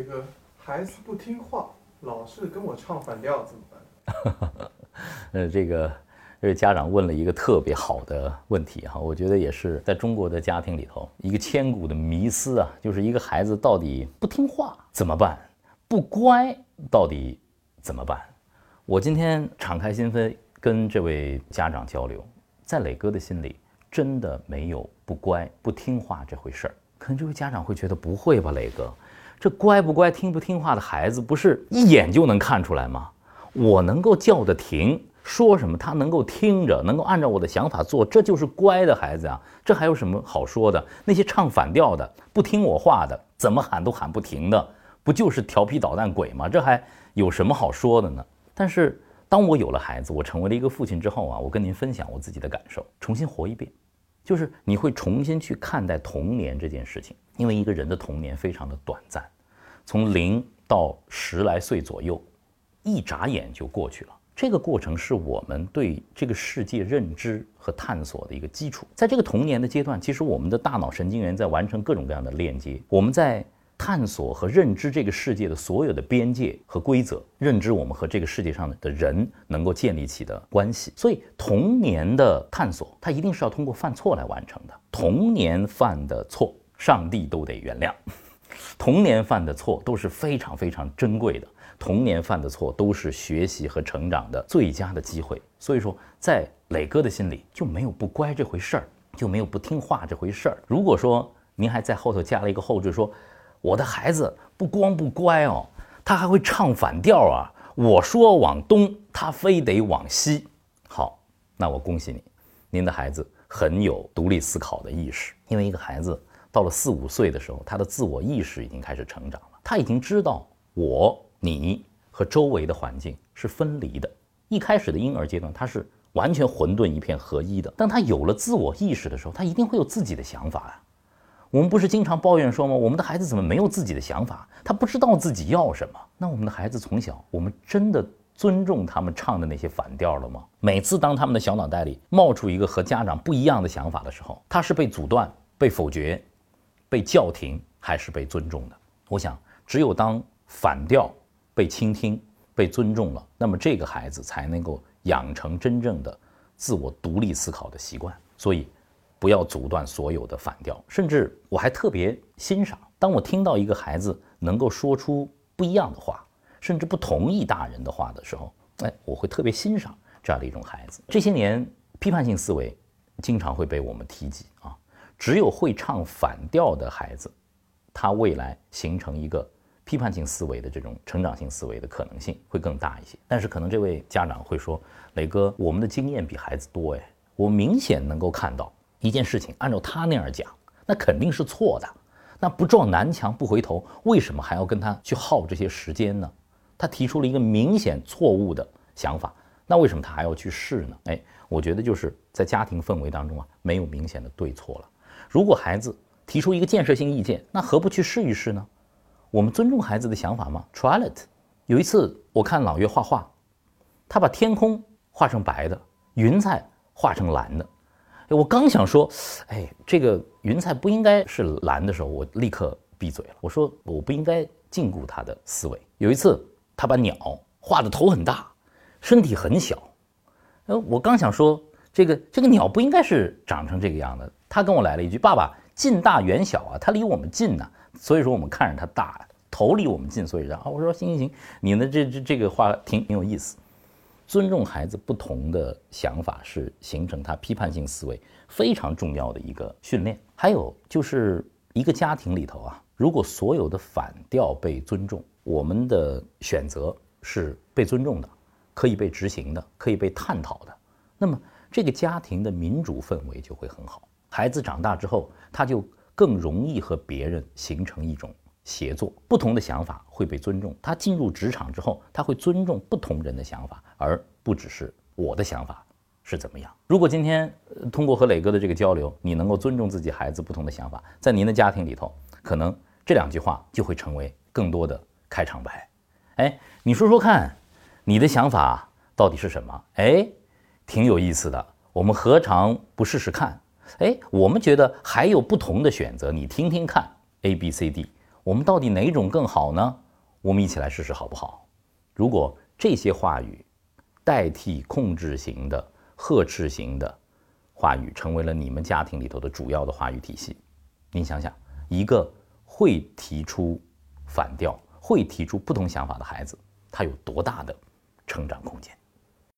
这个孩子不听话，老是跟我唱反调，怎么办？呃，这个这位家长问了一个特别好的问题哈，我觉得也是在中国的家庭里头一个千古的迷思啊，就是一个孩子到底不听话怎么办？不乖到底怎么办？我今天敞开心扉跟这位家长交流，在磊哥的心里真的没有不乖不听话这回事儿。可能这位家长会觉得不会吧，磊哥。这乖不乖、听不听话的孩子，不是一眼就能看出来吗？我能够叫得停，说什么他能够听着，能够按照我的想法做，这就是乖的孩子啊！这还有什么好说的？那些唱反调的、不听我话的，怎么喊都喊不停的，不就是调皮捣蛋鬼吗？这还有什么好说的呢？但是当我有了孩子，我成为了一个父亲之后啊，我跟您分享我自己的感受，重新活一遍，就是你会重新去看待童年这件事情。因为一个人的童年非常的短暂，从零到十来岁左右，一眨眼就过去了。这个过程是我们对这个世界认知和探索的一个基础。在这个童年的阶段，其实我们的大脑神经元在完成各种各样的链接，我们在探索和认知这个世界的所有的边界和规则，认知我们和这个世界上的人能够建立起的关系。所以，童年的探索，它一定是要通过犯错来完成的。童年犯的错。上帝都得原谅，童年犯的错都是非常非常珍贵的，童年犯的错都是学习和成长的最佳的机会。所以说，在磊哥的心里就没有不乖这回事儿，就没有不听话这回事儿。如果说您还在后头加了一个后缀，说我的孩子不光不乖哦，他还会唱反调啊，我说往东，他非得往西。好，那我恭喜你，您的孩子很有独立思考的意识，因为一个孩子。到了四五岁的时候，他的自我意识已经开始成长了。他已经知道我、你和周围的环境是分离的。一开始的婴儿阶段，他是完全混沌一片合一的。当他有了自我意识的时候，他一定会有自己的想法呀。我们不是经常抱怨说吗？我们的孩子怎么没有自己的想法？他不知道自己要什么。那我们的孩子从小，我们真的尊重他们唱的那些反调了吗？每次当他们的小脑袋里冒出一个和家长不一样的想法的时候，他是被阻断、被否决。被叫停还是被尊重的？我想，只有当反调被倾听、被尊重了，那么这个孩子才能够养成真正的自我独立思考的习惯。所以，不要阻断所有的反调。甚至我还特别欣赏，当我听到一个孩子能够说出不一样的话，甚至不同意大人的话的时候，哎，我会特别欣赏这样的一种孩子。这些年，批判性思维经常会被我们提及啊。只有会唱反调的孩子，他未来形成一个批判性思维的这种成长性思维的可能性会更大一些。但是可能这位家长会说：“磊哥，我们的经验比孩子多哎，我明显能够看到一件事情，按照他那样讲，那肯定是错的。那不撞南墙不回头，为什么还要跟他去耗这些时间呢？他提出了一个明显错误的想法，那为什么他还要去试呢？哎，我觉得就是在家庭氛围当中啊，没有明显的对错了。”如果孩子提出一个建设性意见，那何不去试一试呢？我们尊重孩子的想法吗？Try it。有一次我看朗月画画，他把天空画成白的，云彩画成蓝的。我刚想说，哎，这个云彩不应该是蓝的时候，我立刻闭嘴了。我说我不应该禁锢他的思维。有一次他把鸟画的头很大，身体很小。呃，我刚想说，这个这个鸟不应该是长成这个样的。他跟我来了一句：“爸爸，近大远小啊，他离我们近呢，所以说我们看着他大，头离我们近，所以让啊。”我说：“行行行，你的这这这个话挺挺有意思。尊重孩子不同的想法是形成他批判性思维非常重要的一个训练。还有就是一个家庭里头啊，如果所有的反调被尊重，我们的选择是被尊重的，可以被执行的，可以被探讨的，那么这个家庭的民主氛围就会很好。”孩子长大之后，他就更容易和别人形成一种协作，不同的想法会被尊重。他进入职场之后，他会尊重不同人的想法，而不只是我的想法是怎么样。如果今天通过和磊哥的这个交流，你能够尊重自己孩子不同的想法，在您的家庭里头，可能这两句话就会成为更多的开场白。哎，你说说看，你的想法到底是什么？哎，挺有意思的，我们何尝不试试看？哎，我们觉得还有不同的选择，你听听看，A、B、C、D，我们到底哪种更好呢？我们一起来试试好不好？如果这些话语代替控制型的、呵斥型的话语，成为了你们家庭里头的主要的话语体系，您想想，一个会提出反调、会提出不同想法的孩子，他有多大的成长空间？